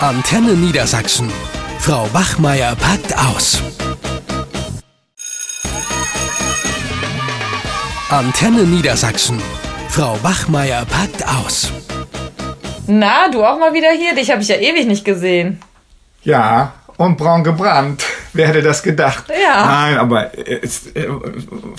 Antenne Niedersachsen. Frau Wachmeier packt aus. Antenne Niedersachsen. Frau Wachmeier packt aus. Na, du auch mal wieder hier? Dich habe ich ja ewig nicht gesehen. Ja, und braun gebrannt. Wer hätte das gedacht? Ja. Nein, aber es, äh,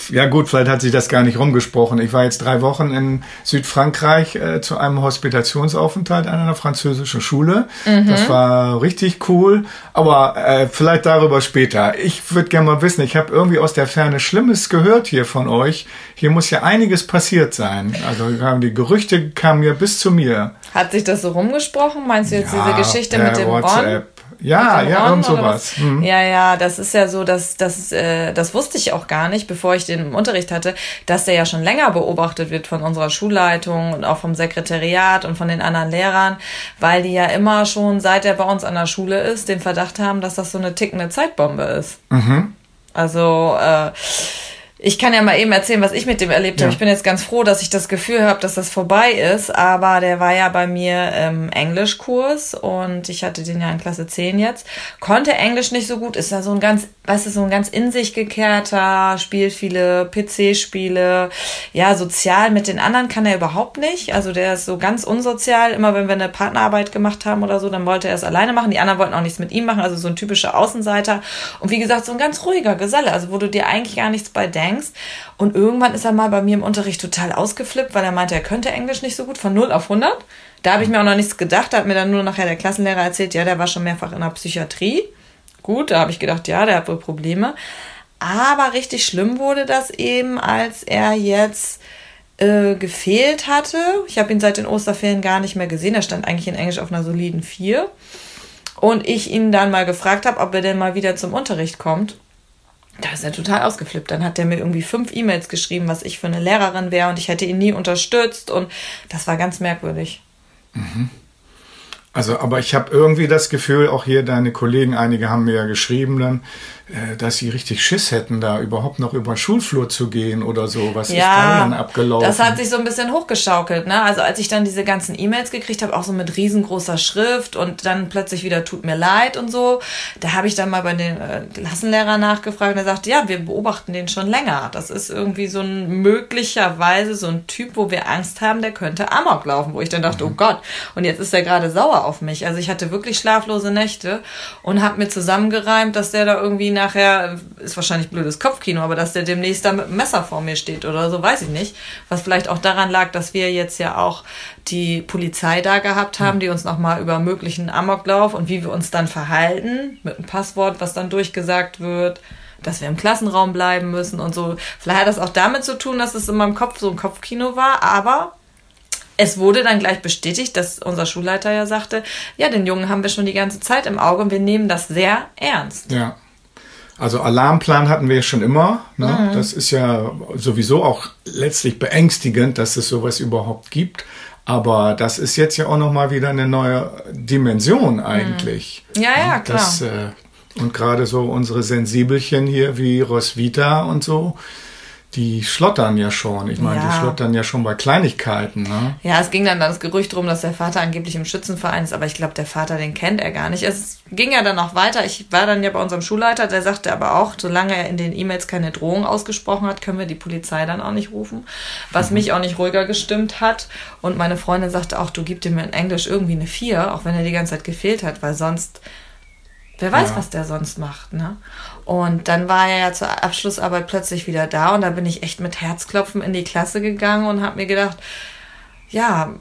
ja gut, vielleicht hat sich das gar nicht rumgesprochen. Ich war jetzt drei Wochen in Südfrankreich äh, zu einem Hospitationsaufenthalt an einer französischen Schule. Mhm. Das war richtig cool, aber äh, vielleicht darüber später. Ich würde gerne mal wissen, ich habe irgendwie aus der Ferne Schlimmes gehört hier von euch. Hier muss ja einiges passiert sein. Also die Gerüchte kamen ja bis zu mir. Hat sich das so rumgesprochen? Meinst du jetzt Ja, diese Geschichte mit dem Ron? Ja, ja, oder sowas. was? Mhm. Ja, ja, das ist ja so, dass das, äh, das wusste ich auch gar nicht, bevor ich den im Unterricht hatte, dass der ja schon länger beobachtet wird von unserer Schulleitung und auch vom Sekretariat und von den anderen Lehrern, weil die ja immer schon, seit er bei uns an der Schule ist, den Verdacht haben, dass das so eine tickende Zeitbombe ist. Mhm. Also äh, ich kann ja mal eben erzählen, was ich mit dem erlebt habe. Ja. Ich bin jetzt ganz froh, dass ich das Gefühl habe, dass das vorbei ist. Aber der war ja bei mir im Englischkurs und ich hatte den ja in Klasse 10 jetzt. Konnte Englisch nicht so gut, ist ja so ein ganz, weißt du, so ein ganz in sich gekehrter, spielt viele PC-Spiele. Ja, sozial mit den anderen kann er überhaupt nicht. Also der ist so ganz unsozial. Immer wenn wir eine Partnerarbeit gemacht haben oder so, dann wollte er es alleine machen. Die anderen wollten auch nichts mit ihm machen. Also so ein typischer Außenseiter. Und wie gesagt, so ein ganz ruhiger Geselle. Also wo du dir eigentlich gar nichts bei denkst. Und irgendwann ist er mal bei mir im Unterricht total ausgeflippt, weil er meinte, er könnte Englisch nicht so gut von 0 auf 100. Da habe ich mir auch noch nichts gedacht. Da hat mir dann nur nachher der Klassenlehrer erzählt, ja, der war schon mehrfach in der Psychiatrie. Gut, da habe ich gedacht, ja, der hat wohl Probleme. Aber richtig schlimm wurde das eben, als er jetzt äh, gefehlt hatte. Ich habe ihn seit den Osterferien gar nicht mehr gesehen. Er stand eigentlich in Englisch auf einer soliden 4. Und ich ihn dann mal gefragt habe, ob er denn mal wieder zum Unterricht kommt. Da ist er total ausgeflippt. Dann hat er mir irgendwie fünf E-Mails geschrieben, was ich für eine Lehrerin wäre und ich hätte ihn nie unterstützt. Und das war ganz merkwürdig. Also, aber ich habe irgendwie das Gefühl, auch hier deine Kollegen, einige haben mir ja geschrieben dann, äh, dass sie richtig Schiss hätten, da überhaupt noch über den Schulflur zu gehen oder so. Was ist da denn abgelaufen? das hat sich so ein bisschen hochgeschaukelt. Ne? Also als ich dann diese ganzen E-Mails gekriegt habe, auch so mit riesengroßer Schrift und dann plötzlich wieder tut mir leid und so, da habe ich dann mal bei den äh, Klassenlehrer nachgefragt und er sagte, ja, wir beobachten den schon länger. Das ist irgendwie so ein möglicherweise so ein Typ, wo wir Angst haben, der könnte Amok laufen, wo ich dann dachte, oh Gott, und jetzt ist er gerade sauer auf mich. Also ich hatte wirklich schlaflose Nächte und habe mir zusammengereimt, dass der da irgendwie nachher, ist wahrscheinlich blödes Kopfkino, aber dass der demnächst da mit einem Messer vor mir steht oder so, weiß ich nicht. Was vielleicht auch daran lag, dass wir jetzt ja auch die Polizei da gehabt haben, die uns nochmal über möglichen Amoklauf und wie wir uns dann verhalten, mit einem Passwort, was dann durchgesagt wird, dass wir im Klassenraum bleiben müssen und so. Vielleicht hat das auch damit zu tun, dass es in meinem Kopf so ein Kopfkino war, aber es wurde dann gleich bestätigt, dass unser Schulleiter ja sagte, ja, den Jungen haben wir schon die ganze Zeit im Auge und wir nehmen das sehr ernst. Ja. Also Alarmplan hatten wir ja schon immer. Ne? Mhm. Das ist ja sowieso auch letztlich beängstigend, dass es sowas überhaupt gibt. Aber das ist jetzt ja auch nochmal wieder eine neue Dimension eigentlich. Mhm. Ja, ja, klar. Das, äh, und gerade so unsere Sensibelchen hier wie Roswitha und so, die schlottern ja schon. Ich meine, Ja. die schlottern ja schon bei Kleinigkeiten. Ne? Ja, es ging dann das Gerücht drum, dass der Vater angeblich im Schützenverein ist, aber ich glaube, der Vater, den kennt er gar nicht. Es ging ja dann auch weiter. Ich war dann ja bei unserem Schulleiter, der sagte aber auch, solange er in den E-Mails keine Drohung ausgesprochen hat, können wir die Polizei dann auch nicht rufen. Was mich auch nicht ruhiger gestimmt hat. Und meine Freundin sagte auch, du gib dem in Englisch irgendwie eine 4, auch wenn er die ganze Zeit gefehlt hat, weil sonst Wer weiß, Ja. was der sonst macht, ne? Und dann war er ja zur Abschlussarbeit plötzlich wieder da und da bin ich echt mit Herzklopfen in die Klasse gegangen und habe mir gedacht, ja,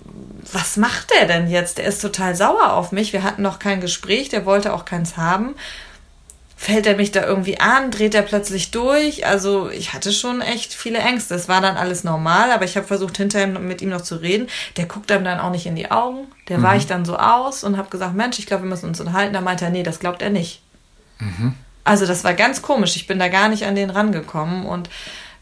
was macht der denn jetzt? Der ist total sauer auf mich. Wir hatten noch kein Gespräch, der wollte auch keins haben. Fällt er mich da irgendwie an? Dreht er plötzlich durch? Also ich hatte schon echt viele Ängste. Es war dann alles normal, aber ich habe versucht, hinterher mit ihm noch zu reden. Der guckt einem dann auch nicht in die Augen. Der weicht dann so aus und habe gesagt, Mensch, ich glaube, wir müssen uns unterhalten. Da meinte er, nee, das glaubt er nicht. Also das war ganz komisch. Ich bin da gar nicht an den rangekommen. Und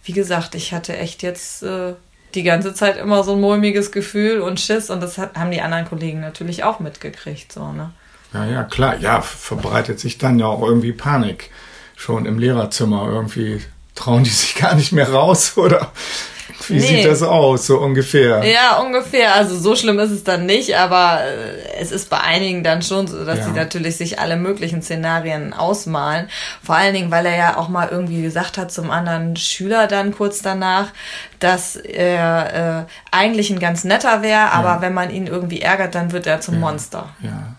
wie gesagt, ich hatte echt jetzt äh, die ganze Zeit immer so ein mulmiges Gefühl und Schiss. Und das haben die anderen Kollegen natürlich auch mitgekriegt. So, ne? Ja, ja, klar. Ja, verbreitet sich dann ja auch irgendwie Panik. Schon im Lehrerzimmer irgendwie trauen die sich gar nicht mehr raus oder Wie nee. sieht das aus, so ungefähr? Ja, ungefähr. Also so schlimm ist es dann nicht, aber äh, es ist bei einigen dann schon so, dass ja. sie natürlich sich alle möglichen Szenarien ausmalen. Vor allen Dingen, weil er ja auch mal irgendwie gesagt hat zum anderen Schüler dann kurz danach, dass er äh, eigentlich ein ganz netter wäre, aber ja. wenn man ihn irgendwie ärgert, dann wird er zum ja. Monster. Ja.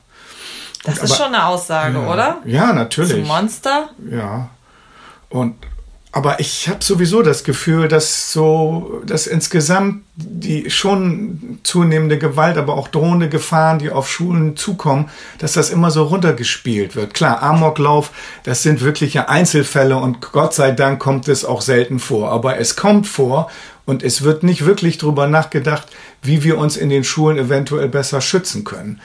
Das Gut, ist schon eine Aussage, oder? Ja, natürlich. Zum Monster? Ja. Und aber ich habe sowieso das Gefühl, dass so, dass insgesamt die schon zunehmende Gewalt, aber auch drohende Gefahren, die auf Schulen zukommen, dass das immer so runtergespielt wird. Klar, Amoklauf, das sind wirkliche Einzelfälle und Gott sei Dank kommt es auch selten vor. Aber es kommt vor und es wird nicht wirklich drüber nachgedacht, wie wir uns in den Schulen eventuell besser schützen können.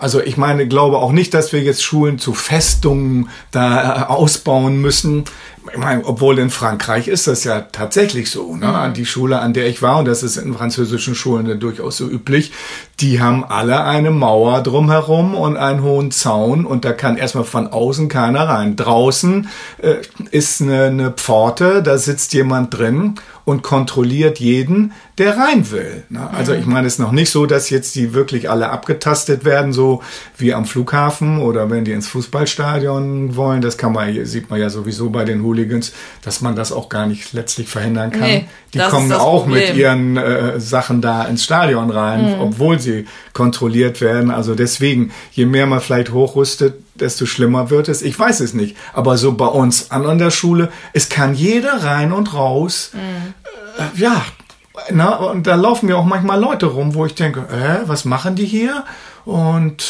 Also ich meine, glaube auch nicht, dass wir jetzt Schulen zu Festungen da äh, ausbauen müssen. Ich meine, obwohl in Frankreich ist das ja tatsächlich so. Ne? Mhm. Die Schule, an der ich war, und das ist in französischen Schulen durchaus so üblich, die haben alle eine Mauer drumherum und einen hohen Zaun und da kann erstmal von außen keiner rein. Draußen äh, ist eine, eine Pforte, da sitzt jemand drin und kontrolliert jeden, der rein will. Ne? Also ich meine, es ist noch nicht so, dass jetzt die wirklich alle abgetastet werden, so wie am Flughafen oder wenn die ins Fußballstadion wollen. Das kann man, sieht man ja sowieso bei den Hooligans, dass man das auch gar nicht letztlich verhindern kann. Nee, die kommen auch Problem. mit ihren äh, Sachen da ins Stadion rein, mhm. obwohl sie kontrolliert werden. Also deswegen, je mehr man vielleicht hochrüstet, desto schlimmer wird es. Ich weiß es nicht. Aber so bei uns an, an der Schule, es kann jeder rein und raus. Mhm. Ja, na, und da laufen mir auch manchmal Leute rum, wo ich denke, äh, was machen die hier? Und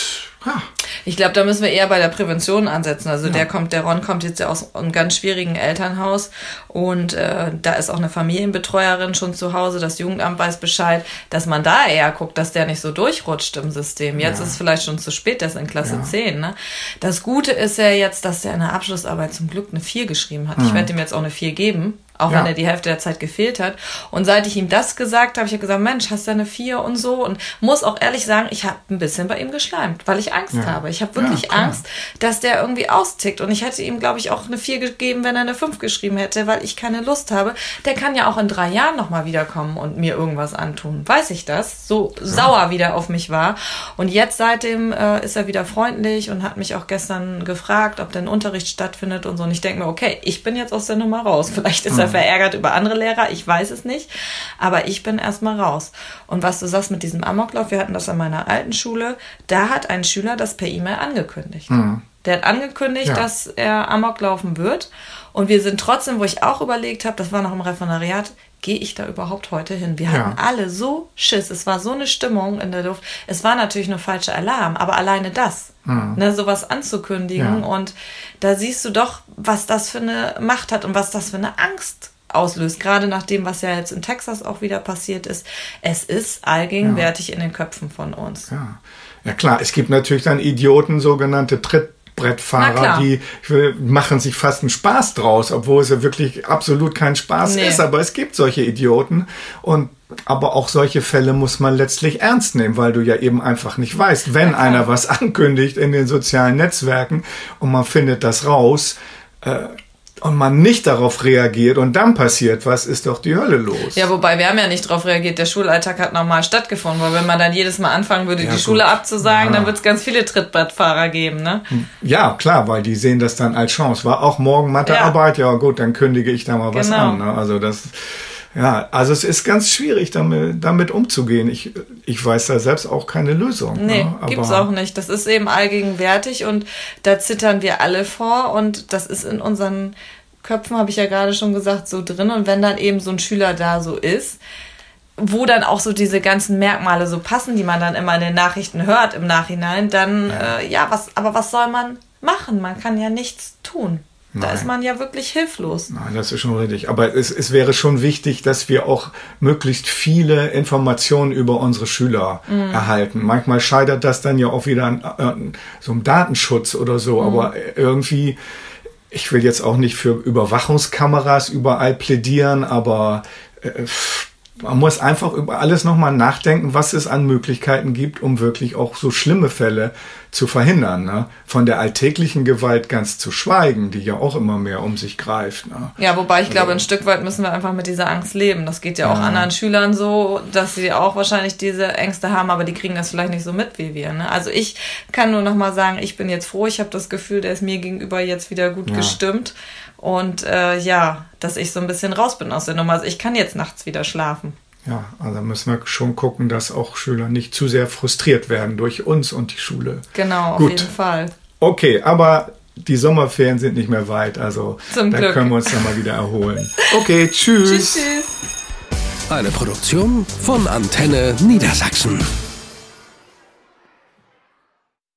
ja. Ich glaube, da müssen wir eher bei der Prävention ansetzen. Also ja. der kommt, der Ron kommt jetzt ja aus einem ganz schwierigen Elternhaus und äh, da ist auch eine Familienbetreuerin schon zu Hause. Das Jugendamt weiß Bescheid, dass man da eher guckt, dass der nicht so durchrutscht im System. Jetzt ja. ist es vielleicht schon zu spät, der ist in Klasse ja. 10. Ne? Das Gute ist ja jetzt, dass der in der Abschlussarbeit zum Glück eine 4 geschrieben hat. Mhm. Ich werde ihm jetzt auch eine 4 geben auch ja. wenn er die Hälfte der Zeit gefehlt hat. Und seit ich ihm das gesagt habe, ich gesagt, Mensch, hast du eine vier und so und muss auch ehrlich sagen, ich habe ein bisschen bei ihm geschleimt, weil ich Angst ja. habe. Ich habe wirklich ja, Angst, dass der irgendwie austickt und ich hätte ihm, glaube ich, auch eine vier gegeben, wenn er eine fünf geschrieben hätte, weil ich keine Lust habe. Der kann ja auch in drei Jahren nochmal wiederkommen und mir irgendwas antun. Weiß ich das? So sauer wieder auf mich war. Und jetzt seitdem äh, ist er wieder freundlich und hat mich auch gestern gefragt, ob denn Unterricht stattfindet und so. Und ich denke mir, okay, ich bin jetzt aus der Nummer raus. Vielleicht ist er verärgert über andere Lehrer, ich weiß es nicht. Aber ich bin erstmal raus. Und was du sagst mit diesem Amoklauf, wir hatten das an meiner alten Schule, da hat ein Schüler das per E-Mail angekündigt. Mhm. Der hat angekündigt, ja. dass er Amok laufen wird. Und wir sind trotzdem, wo ich auch überlegt habe, das war noch im Referendariat, gehe ich da überhaupt heute hin? Wir hatten ja. alle so Schiss. Es war so eine Stimmung in der Luft. Es war natürlich nur falscher Alarm, aber alleine das, mhm. ne, sowas anzukündigen. Ja. Und da siehst du doch, was das für eine Macht hat und was das für eine Angst auslöst. Gerade nach dem, was ja jetzt in Texas auch wieder passiert ist. Es ist allgegenwärtig ja. in den Köpfen von uns. Ja. ja, klar. Es gibt natürlich dann Idioten, sogenannte Tritt Brettfahrer, die machen sich fast einen Spaß draus, obwohl es ja wirklich absolut kein Spaß nee. ist. Aber es gibt solche Idioten und aber auch solche Fälle muss man letztlich ernst nehmen, weil du ja eben einfach nicht weißt, wenn einer was ankündigt in den sozialen Netzwerken und man findet das raus, äh, und man nicht darauf reagiert und dann passiert was, ist doch die Hölle los. Ja, wobei wir haben ja nicht darauf reagiert. Der Schulalltag hat normal stattgefunden, weil wenn man dann jedes Mal anfangen würde, ja, die gut. Schule abzusagen, ja. dann wird es ganz viele Trittbrettfahrer geben, ne? Ja, klar, weil die sehen das dann als Chance. War auch morgen Mathearbeit, ja. ja gut, dann kündige ich da mal was genau. an. Ne? Also das ja, also es ist ganz schwierig, damit, damit umzugehen. Ich, ich weiß da selbst auch keine Lösung. Nee, ne? gibt's auch nicht. Das ist eben allgegenwärtig und da zittern wir alle vor und das ist in unseren Köpfen, habe ich ja gerade schon gesagt, so drin. Und wenn dann eben so ein Schüler da so ist, wo dann auch so diese ganzen Merkmale so passen, die man dann immer in den Nachrichten hört im Nachhinein, dann ja, äh, ja was, aber was soll man machen? Man kann ja nichts tun. Da Nein. ist man ja wirklich hilflos. Nein, das ist schon richtig. Aber es, es wäre schon wichtig, dass wir auch möglichst viele Informationen über unsere Schüler mhm. erhalten. Manchmal scheitert das dann ja auch wieder an, an so einem Datenschutz oder so. Mhm. Aber irgendwie, ich will jetzt auch nicht für Überwachungskameras überall plädieren, aber äh, man muss einfach über alles nochmal nachdenken, was es an Möglichkeiten gibt, um wirklich auch so schlimme Fälle zu verhindern. Ne? Von der alltäglichen Gewalt ganz zu schweigen, die ja auch immer mehr um sich greift. Ne? Ja, wobei ich glaube, ein Stück weit müssen wir einfach mit dieser Angst leben. Das geht ja auch ja. anderen Schülern so, dass sie auch wahrscheinlich diese Ängste haben, aber die kriegen das vielleicht nicht so mit wie wir. Ne? Also ich kann nur nochmal sagen, ich bin jetzt froh, ich habe das Gefühl, der ist mir gegenüber jetzt wieder gut ja. gestimmt. Und äh, ja, dass ich so ein bisschen raus bin aus der Nummer. Also ich kann jetzt nachts wieder schlafen. Ja, also müssen wir schon gucken, dass auch Schüler nicht zu sehr frustriert werden durch uns und die Schule. Genau, Gut. auf jeden Fall. Okay, aber die Sommerferien sind nicht mehr weit, also Zum da Glück. können wir uns dann mal wieder erholen. Okay, tschüss. tschüss, tschüss. Eine Produktion von Antenne Niedersachsen.